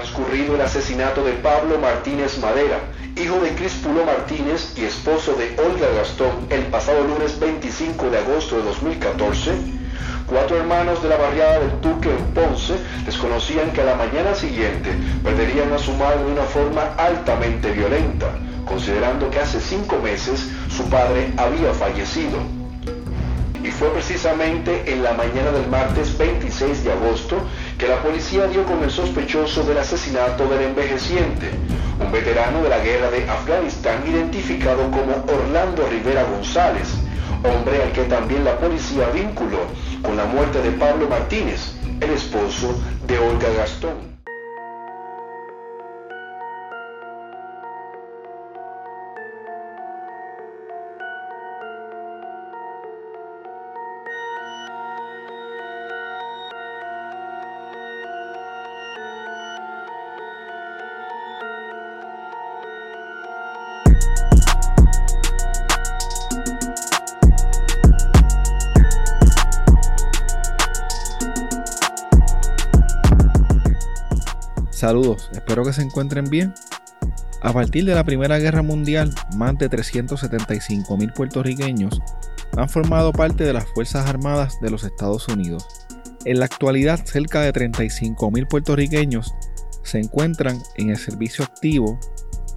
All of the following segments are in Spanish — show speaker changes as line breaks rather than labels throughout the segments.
transcurrido el asesinato de Pablo Martínez Madera, hijo de Crispulo Martínez y esposo de Olga Gastón, el pasado lunes 25 de agosto de 2014, cuatro hermanos de la barriada del Tuque en Ponce desconocían que a la mañana siguiente perderían a su madre de una forma altamente violenta, considerando que hace cinco meses su padre había fallecido. Y fue precisamente en la mañana del martes 26 de agosto que la policía dio con el sospechoso del asesinato del envejeciente, un veterano de la guerra de Afganistán identificado como Orlando Rivera González, hombre al que también la policía vinculó con la muerte de Pablo Martínez, el esposo de Olga Gastón.
Saludos, espero que se encuentren bien. A partir de la Primera Guerra Mundial, más de 375 mil puertorriqueños han formado parte de las Fuerzas Armadas de los Estados Unidos. En la actualidad, cerca de 35 mil puertorriqueños se encuentran en el servicio activo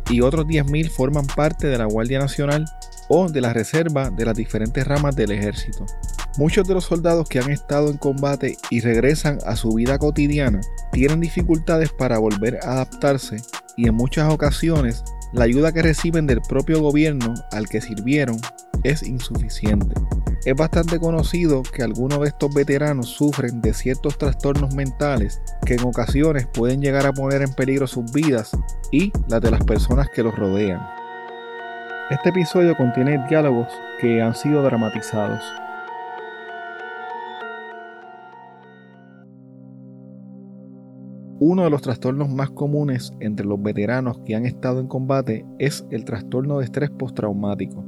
y otros 10.000 forman parte de la Guardia Nacional o de la reserva de las diferentes ramas del ejército. Muchos de los soldados que han estado en combate y regresan a su vida cotidiana tienen dificultades para volver a adaptarse y en muchas ocasiones la ayuda que reciben del propio gobierno al que sirvieron es insuficiente. Es bastante conocido que algunos de estos veteranos sufren de ciertos trastornos mentales que en ocasiones pueden llegar a poner en peligro sus vidas y las de las personas que los rodean. Este episodio contiene diálogos que han sido dramatizados. Uno de los trastornos más comunes entre los veteranos que han estado en combate es el trastorno de estrés postraumático,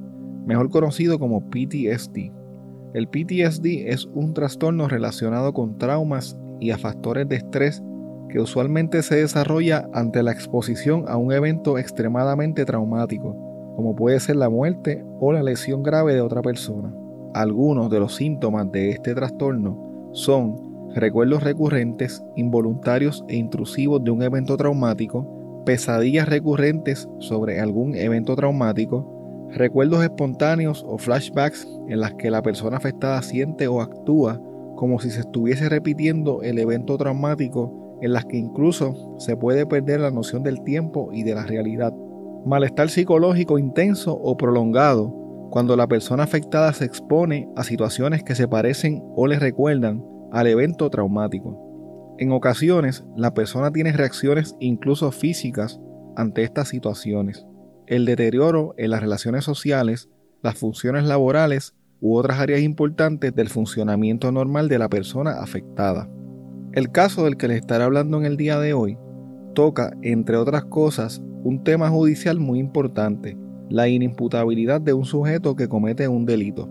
mejor conocido como PTSD. El PTSD es un trastorno relacionado con traumas y a factores de estrés que usualmente se desarrolla ante la exposición a un evento extremadamente traumático, como puede ser la muerte o la lesión grave de otra persona. Algunos de los síntomas de este trastorno son recuerdos recurrentes, involuntarios e intrusivos de un evento traumático, pesadillas recurrentes sobre algún evento traumático, recuerdos espontáneos o flashbacks en las que la persona afectada siente o actúa como si se estuviese repitiendo el evento traumático en las que incluso se puede perder la noción del tiempo y de la realidad. Malestar psicológico intenso o prolongado cuando la persona afectada se expone a situaciones que se parecen o le recuerdan al evento traumático. En ocasiones, la persona tiene reacciones incluso físicas ante estas situaciones. El deterioro en las relaciones sociales, las funciones laborales u otras áreas importantes del funcionamiento normal de la persona afectada. El caso del que les estaré hablando en el día de hoy toca, entre otras cosas, un tema judicial muy importante, la inimputabilidad de un sujeto que comete un delito.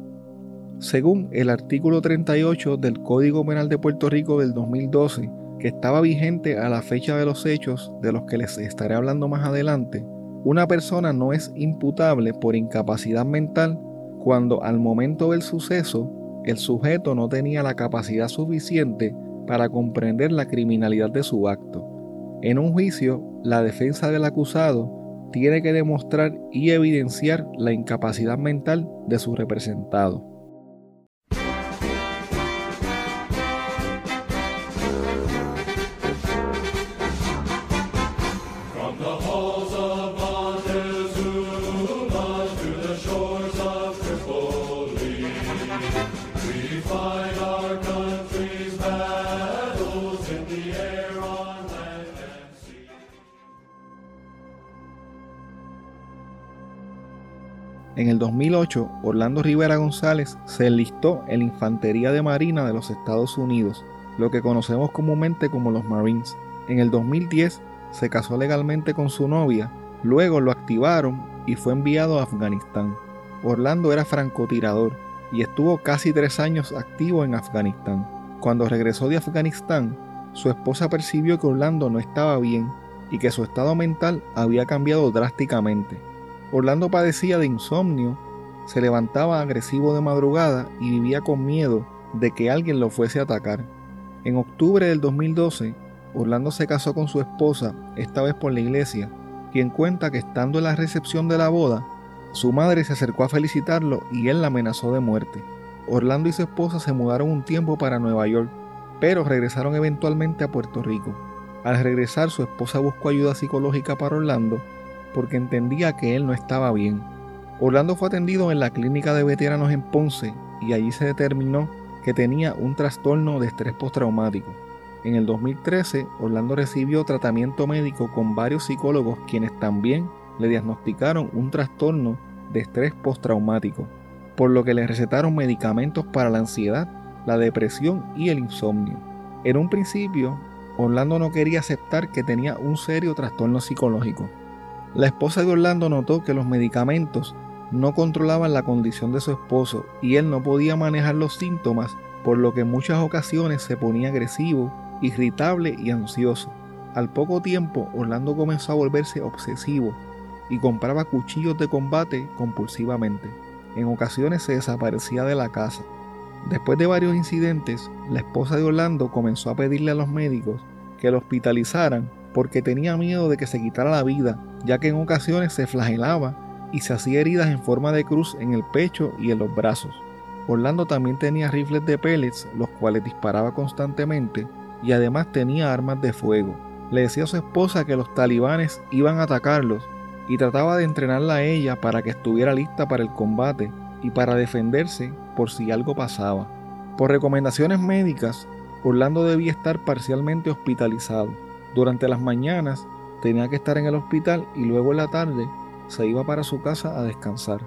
Según el artículo 38 del Código Penal de Puerto Rico del 2012, que estaba vigente a la fecha de los hechos de los que les estaré hablando más adelante, una persona no es imputable por incapacidad mental cuando al momento del suceso el sujeto no tenía la capacidad suficiente para comprender la criminalidad de su acto. En un juicio, la defensa del acusado tiene que demostrar y evidenciar la incapacidad mental de su representado. En el 2008, Orlando Rivera González se enlistó en la Infantería de Marina de los Estados Unidos, lo que conocemos comúnmente como los Marines. En el 2010 se casó legalmente con su novia, luego lo activaron y fue enviado a Afganistán. Orlando era francotirador y estuvo casi tres años activo en Afganistán. Cuando regresó de Afganistán, su esposa percibió que Orlando no estaba bien y que su estado mental había cambiado drásticamente. Orlando padecía de insomnio, se levantaba agresivo de madrugada y vivía con miedo de que alguien lo fuese a atacar. En octubre del 2012, Orlando se casó con su esposa, esta vez por la iglesia, quien cuenta que estando en la recepción de la boda, su madre se acercó a felicitarlo y él la amenazó de muerte. Orlando y su esposa se mudaron un tiempo para Nueva York, pero regresaron eventualmente a Puerto Rico. Al regresar su esposa buscó ayuda psicológica para Orlando porque entendía que él no estaba bien. Orlando fue atendido en la clínica de veteranos en Ponce y allí se determinó que tenía un trastorno de estrés postraumático. En el 2013, Orlando recibió tratamiento médico con varios psicólogos quienes también le diagnosticaron un trastorno de estrés postraumático, por lo que le recetaron medicamentos para la ansiedad, la depresión y el insomnio. En un principio, Orlando no quería aceptar que tenía un serio trastorno psicológico. La esposa de Orlando notó que los medicamentos no controlaban la condición de su esposo y él no podía manejar los síntomas, por lo que en muchas ocasiones se ponía agresivo, irritable y ansioso. Al poco tiempo, Orlando comenzó a volverse obsesivo y compraba cuchillos de combate compulsivamente. En ocasiones se desaparecía de la casa. Después de varios incidentes, la esposa de Orlando comenzó a pedirle a los médicos que lo hospitalizaran porque tenía miedo de que se quitara la vida, ya que en ocasiones se flagelaba y se hacía heridas en forma de cruz en el pecho y en los brazos. Orlando también tenía rifles de pellets, los cuales disparaba constantemente, y además tenía armas de fuego. Le decía a su esposa que los talibanes iban a atacarlos y trataba de entrenarla a ella para que estuviera lista para el combate y para defenderse por si algo pasaba. Por recomendaciones médicas, Orlando debía estar parcialmente hospitalizado. Durante las mañanas tenía que estar en el hospital y luego en la tarde se iba para su casa a descansar.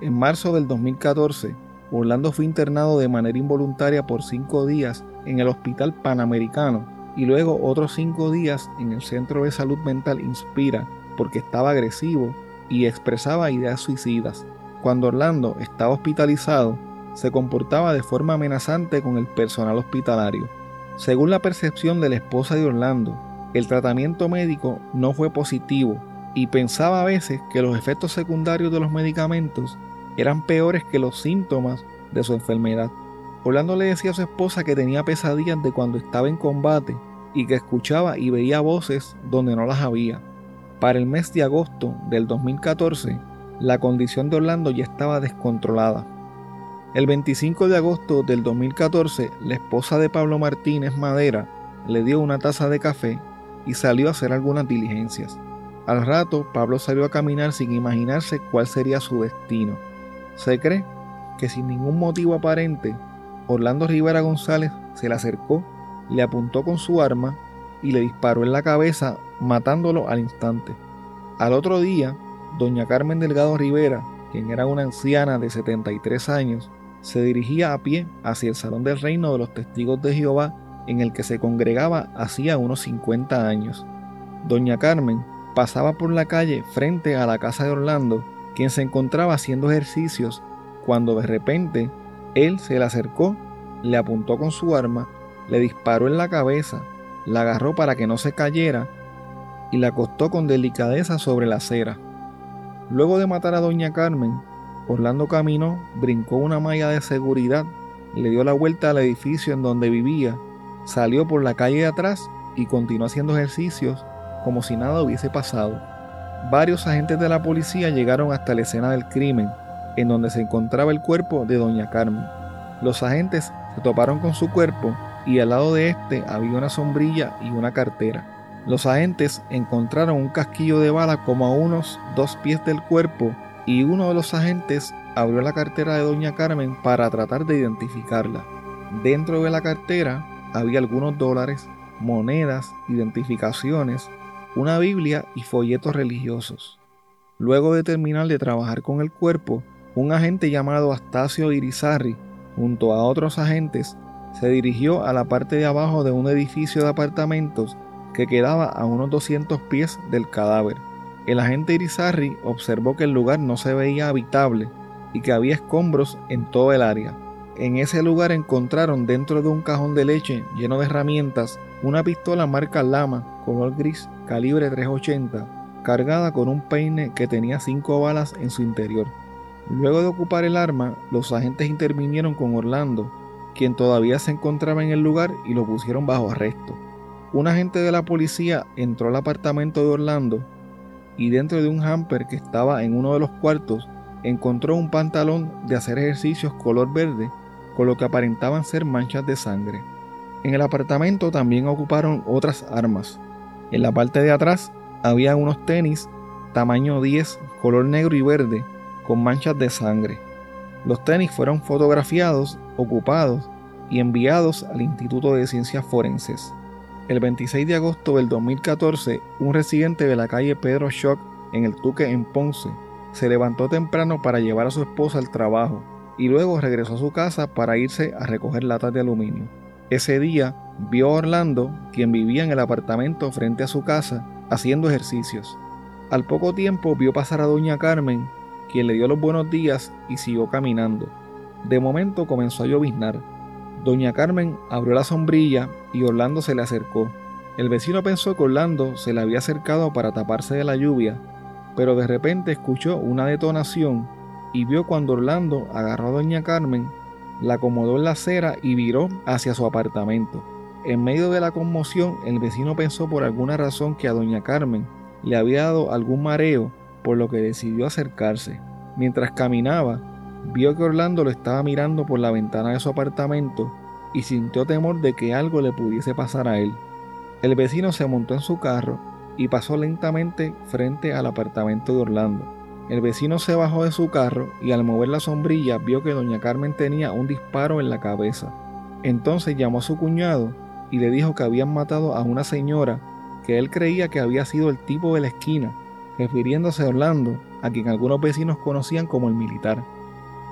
En marzo del 2014, Orlando fue internado de manera involuntaria por cinco días en el Hospital Panamericano y luego otros cinco días en el Centro de Salud Mental Inspira porque estaba agresivo y expresaba ideas suicidas. Cuando Orlando estaba hospitalizado, se comportaba de forma amenazante con el personal hospitalario. Según la percepción de la esposa de Orlando, el tratamiento médico no fue positivo y pensaba a veces que los efectos secundarios de los medicamentos eran peores que los síntomas de su enfermedad. Orlando le decía a su esposa que tenía pesadillas de cuando estaba en combate y que escuchaba y veía voces donde no las había. Para el mes de agosto del 2014, la condición de Orlando ya estaba descontrolada. El 25 de agosto del 2014, la esposa de Pablo Martínez Madera le dio una taza de café y salió a hacer algunas diligencias. Al rato, Pablo salió a caminar sin imaginarse cuál sería su destino. Se cree que sin ningún motivo aparente, Orlando Rivera González se le acercó, le apuntó con su arma y le disparó en la cabeza, matándolo al instante. Al otro día, doña Carmen Delgado Rivera, quien era una anciana de 73 años, se dirigía a pie hacia el Salón del Reino de los Testigos de Jehová, en el que se congregaba hacía unos 50 años. Doña Carmen pasaba por la calle frente a la casa de Orlando, quien se encontraba haciendo ejercicios, cuando de repente él se le acercó, le apuntó con su arma, le disparó en la cabeza, la agarró para que no se cayera y la acostó con delicadeza sobre la acera. Luego de matar a doña Carmen, Orlando caminó, brincó una malla de seguridad, le dio la vuelta al edificio en donde vivía, salió por la calle de atrás y continuó haciendo ejercicios como si nada hubiese pasado. Varios agentes de la policía llegaron hasta la escena del crimen, en donde se encontraba el cuerpo de doña Carmen. Los agentes se toparon con su cuerpo y al lado de este había una sombrilla y una cartera. Los agentes encontraron un casquillo de bala como a unos dos pies del cuerpo y uno de los agentes abrió la cartera de doña Carmen para tratar de identificarla. Dentro de la cartera había algunos dólares, monedas, identificaciones, una Biblia y folletos religiosos. Luego de terminar de trabajar con el cuerpo, un agente llamado Astacio Irizarri, junto a otros agentes, se dirigió a la parte de abajo de un edificio de apartamentos que quedaba a unos 200 pies del cadáver. El agente Irizarry observó que el lugar no se veía habitable y que había escombros en todo el área. En ese lugar encontraron dentro de un cajón de leche lleno de herramientas una pistola marca Lama, color gris, calibre 380, cargada con un peine que tenía cinco balas en su interior. Luego de ocupar el arma, los agentes intervinieron con Orlando, quien todavía se encontraba en el lugar y lo pusieron bajo arresto. Un agente de la policía entró al apartamento de Orlando y dentro de un hamper que estaba en uno de los cuartos encontró un pantalón de hacer ejercicios color verde lo que aparentaban ser manchas de sangre. En el apartamento también ocuparon otras armas. En la parte de atrás había unos tenis tamaño 10 color negro y verde con manchas de sangre. Los tenis fueron fotografiados, ocupados y enviados al Instituto de Ciencias Forenses. El 26 de agosto del 2014, un residente de la calle Pedro Schock en el Tuque en Ponce se levantó temprano para llevar a su esposa al trabajo y luego regresó a su casa para irse a recoger latas de aluminio. Ese día vio a Orlando, quien vivía en el apartamento frente a su casa, haciendo ejercicios. Al poco tiempo vio pasar a doña Carmen, quien le dio los buenos días y siguió caminando. De momento comenzó a lloviznar. Doña Carmen abrió la sombrilla y Orlando se le acercó. El vecino pensó que Orlando se le había acercado para taparse de la lluvia, pero de repente escuchó una detonación y vio cuando Orlando agarró a Doña Carmen, la acomodó en la acera y viró hacia su apartamento. En medio de la conmoción, el vecino pensó por alguna razón que a Doña Carmen le había dado algún mareo, por lo que decidió acercarse. Mientras caminaba, vio que Orlando lo estaba mirando por la ventana de su apartamento y sintió temor de que algo le pudiese pasar a él. El vecino se montó en su carro y pasó lentamente frente al apartamento de Orlando. El vecino se bajó de su carro y al mover la sombrilla vio que doña Carmen tenía un disparo en la cabeza. Entonces llamó a su cuñado y le dijo que habían matado a una señora que él creía que había sido el tipo de la esquina, refiriéndose a Orlando, a quien algunos vecinos conocían como el militar.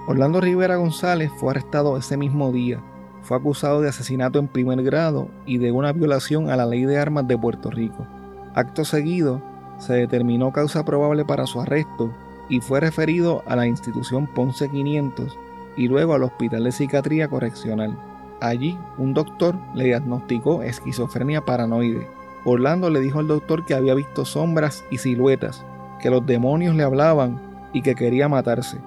Orlando Rivera González fue arrestado ese mismo día fue acusado de asesinato en primer grado y de una violación a la ley de armas de Puerto Rico. Acto seguido, se determinó causa probable para su arresto y fue referido a la institución Ponce 500 y luego al Hospital de Psiquiatría Correccional. Allí, un doctor le diagnosticó esquizofrenia paranoide. Orlando le dijo al doctor que había visto sombras y siluetas, que los demonios le hablaban y que quería matarse.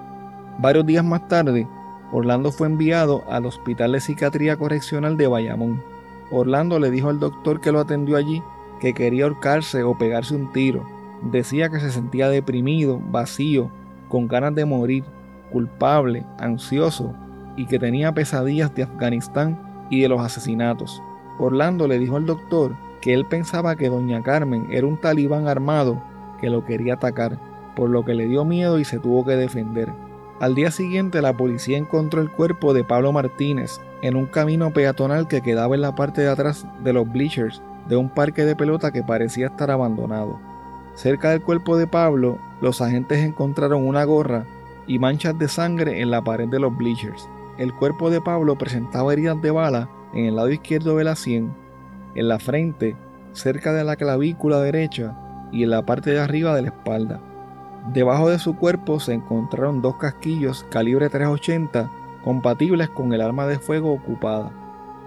Varios días más tarde, Orlando fue enviado al Hospital de Psiquiatría Correccional de Bayamón. Orlando le dijo al doctor que lo atendió allí que quería ahorcarse o pegarse un tiro. Decía que se sentía deprimido, vacío, con ganas de morir, culpable, ansioso y que tenía pesadillas de Afganistán y de los asesinatos. Orlando le dijo al doctor que él pensaba que doña Carmen era un talibán armado que lo quería atacar, por lo que le dio miedo y se tuvo que defender. Al día siguiente la policía encontró el cuerpo de Pablo Martínez en un camino peatonal que quedaba en la parte de atrás de los bleachers de un parque de pelota que parecía estar abandonado. Cerca del cuerpo de Pablo, los agentes encontraron una gorra y manchas de sangre en la pared de los bleachers. El cuerpo de Pablo presentaba heridas de bala en el lado izquierdo de la sien, en la frente, cerca de la clavícula derecha y en la parte de arriba de la espalda. Debajo de su cuerpo se encontraron dos casquillos calibre 380 compatibles con el arma de fuego ocupada.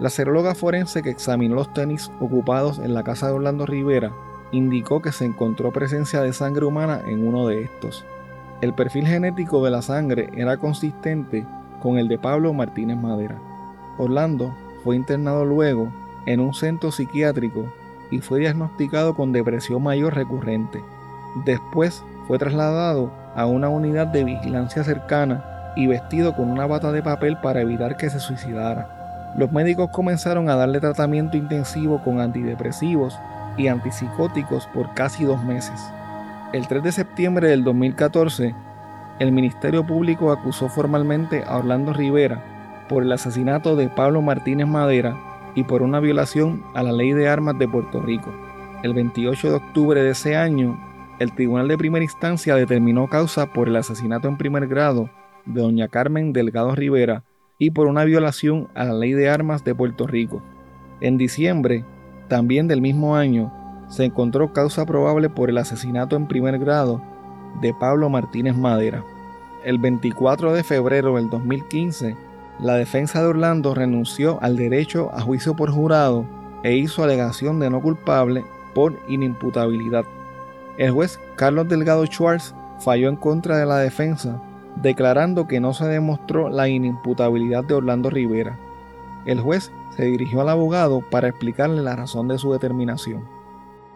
La seróloga forense que examinó los tenis ocupados en la casa de Orlando Rivera indicó que se encontró presencia de sangre humana en uno de estos. El perfil genético de la sangre era consistente con el de Pablo Martínez Madera. Orlando fue internado luego en un centro psiquiátrico y fue diagnosticado con depresión mayor recurrente. Después fue trasladado a una unidad de vigilancia cercana y vestido con una bata de papel para evitar que se suicidara. Los médicos comenzaron a darle tratamiento intensivo con antidepresivos y antipsicóticos por casi dos meses. El 3 de septiembre del 2014, el Ministerio Público acusó formalmente a Orlando Rivera por el asesinato de Pablo Martínez Madera y por una violación a la ley de armas de Puerto Rico. El 28 de octubre de ese año, el Tribunal de Primera Instancia determinó causa por el asesinato en primer grado de doña Carmen Delgado Rivera y por una violación a la ley de armas de Puerto Rico. En diciembre, también del mismo año, se encontró causa probable por el asesinato en primer grado de Pablo Martínez Madera. El 24 de febrero del 2015, la defensa de Orlando renunció al derecho a juicio por jurado e hizo alegación de no culpable por inimputabilidad. El juez Carlos Delgado Schwartz falló en contra de la defensa, declarando que no se demostró la inimputabilidad de Orlando Rivera. El juez se dirigió al abogado para explicarle la razón de su determinación.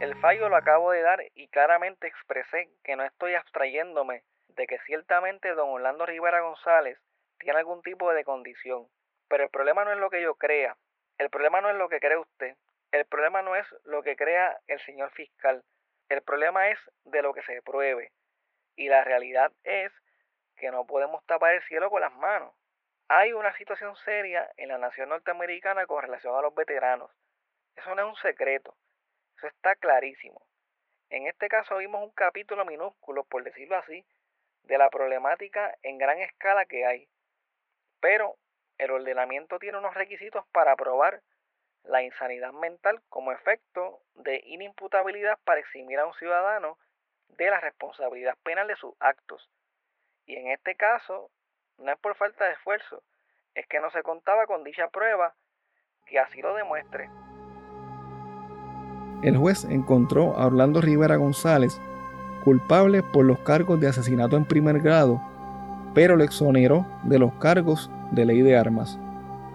El fallo lo acabo de dar y claramente expresé que no estoy abstrayéndome de que ciertamente don Orlando Rivera González tiene algún tipo de condición. Pero el problema no es lo que yo crea, el problema no es lo que cree usted, el problema no es lo que crea el señor fiscal, el problema es de lo que se pruebe. Y la realidad es que no podemos tapar el cielo con las manos. Hay una situación seria en la nación norteamericana con relación a los veteranos. Eso no es un secreto. Eso está clarísimo. En este caso vimos un capítulo minúsculo, por decirlo así, de la problemática en gran escala que hay. Pero el ordenamiento tiene unos requisitos para probar la insanidad mental como efecto de inimputabilidad para eximir a un ciudadano de la responsabilidad penal de sus actos. Y en este caso, no es por falta de esfuerzo, es que no se contaba con dicha prueba que así lo demuestre.
El juez encontró a Orlando Rivera González culpable por los cargos de asesinato en primer grado, pero lo exoneró de los cargos de ley de armas.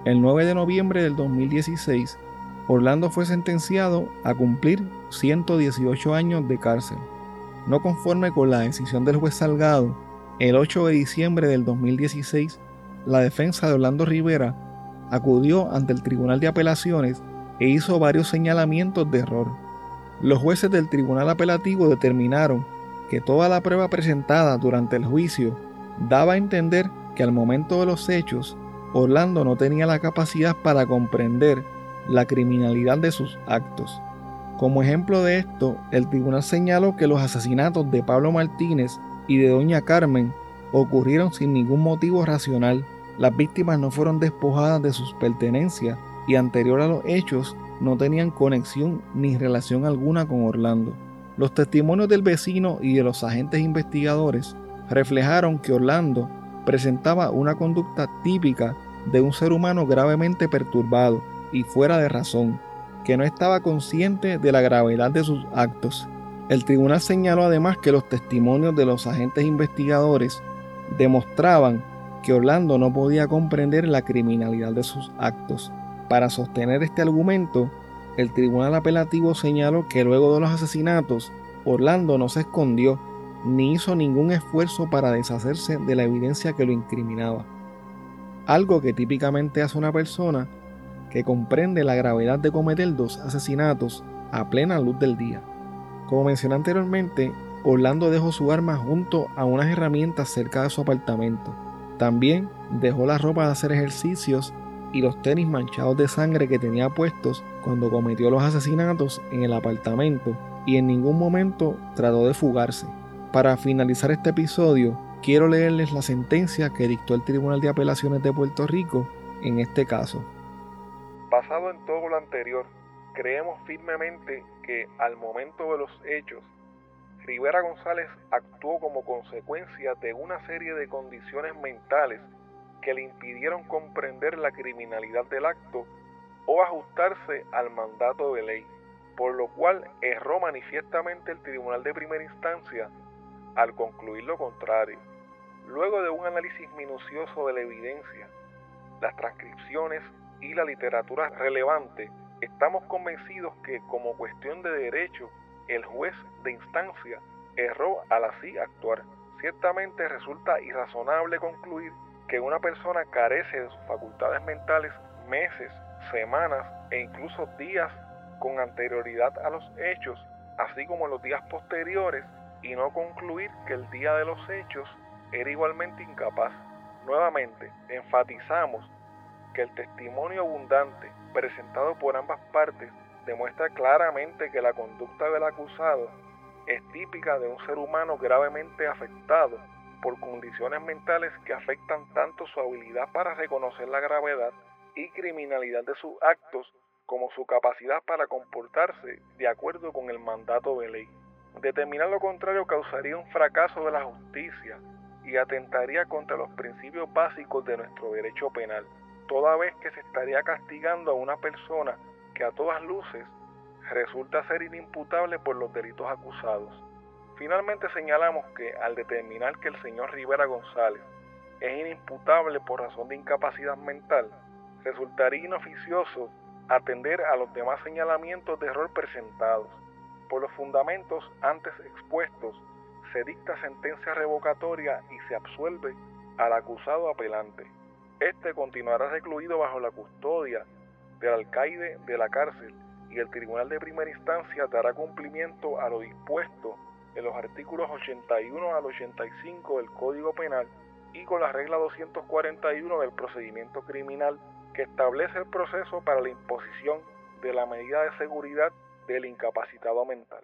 El 9 de noviembre del 2016, Orlando fue sentenciado a cumplir 118 años de cárcel. No conforme con la decisión del juez Salgado, el 8 de diciembre del 2016, la defensa de Orlando Rivera acudió ante el Tribunal de Apelaciones e hizo varios señalamientos de error. Los jueces del Tribunal Apelativo determinaron que toda la prueba presentada durante el juicio daba a entender que al momento de los hechos, Orlando no tenía la capacidad para comprender la criminalidad de sus actos. Como ejemplo de esto, el tribunal señaló que los asesinatos de Pablo Martínez y de Doña Carmen ocurrieron sin ningún motivo racional. Las víctimas no fueron despojadas de sus pertenencias y anterior a los hechos no tenían conexión ni relación alguna con Orlando. Los testimonios del vecino y de los agentes investigadores reflejaron que Orlando presentaba una conducta típica de un ser humano gravemente perturbado y fuera de razón, que no estaba consciente de la gravedad de sus actos. El tribunal señaló además que los testimonios de los agentes investigadores demostraban que Orlando no podía comprender la criminalidad de sus actos. Para sostener este argumento, el tribunal apelativo señaló que luego de los asesinatos, Orlando no se escondió ni hizo ningún esfuerzo para deshacerse de la evidencia que lo incriminaba. Algo que típicamente hace una persona que comprende la gravedad de cometer dos asesinatos a plena luz del día. Como mencioné anteriormente, Orlando dejó su arma junto a unas herramientas cerca de su apartamento. También dejó la ropa de hacer ejercicios y los tenis manchados de sangre que tenía puestos cuando cometió los asesinatos en el apartamento y en ningún momento trató de fugarse. Para finalizar este episodio, quiero leerles la sentencia que dictó el Tribunal de Apelaciones de Puerto Rico en este caso.
Basado en todo lo anterior, creemos firmemente que al momento de los hechos, Rivera González actuó como consecuencia de una serie de condiciones mentales que le impidieron comprender la criminalidad del acto o ajustarse al mandato de ley, por lo cual erró manifiestamente el Tribunal de Primera Instancia al concluir lo contrario. Luego de un análisis minucioso de la evidencia, las transcripciones y la literatura relevante, estamos convencidos que como cuestión de derecho, el juez de instancia erró al así actuar. Ciertamente resulta irrazonable concluir que una persona carece de sus facultades mentales meses, semanas e incluso días con anterioridad a los hechos, así como los días posteriores, y no concluir que el día de los hechos era igualmente incapaz. Nuevamente, enfatizamos que el testimonio abundante presentado por ambas partes demuestra claramente que la conducta del acusado es típica de un ser humano gravemente afectado por condiciones mentales que afectan tanto su habilidad para reconocer la gravedad y criminalidad de sus actos como su capacidad para comportarse de acuerdo con el mandato de ley. Determinar lo contrario causaría un fracaso de la justicia y atentaría contra los principios básicos de nuestro derecho penal toda vez que se estaría castigando a una persona que a todas luces resulta ser inimputable por los delitos acusados. Finalmente señalamos que al determinar que el señor Rivera González es inimputable por razón de incapacidad mental, resultaría inoficioso atender a los demás señalamientos de error presentados. Por los fundamentos antes expuestos, se dicta sentencia revocatoria y se absuelve al acusado apelante. Este continuará recluido bajo la custodia del alcaide de la cárcel y el Tribunal de Primera Instancia dará cumplimiento a lo dispuesto en los artículos 81 al 85 del Código Penal y con la regla 241 del procedimiento criminal que establece el proceso para la imposición de la medida de seguridad del incapacitado mental.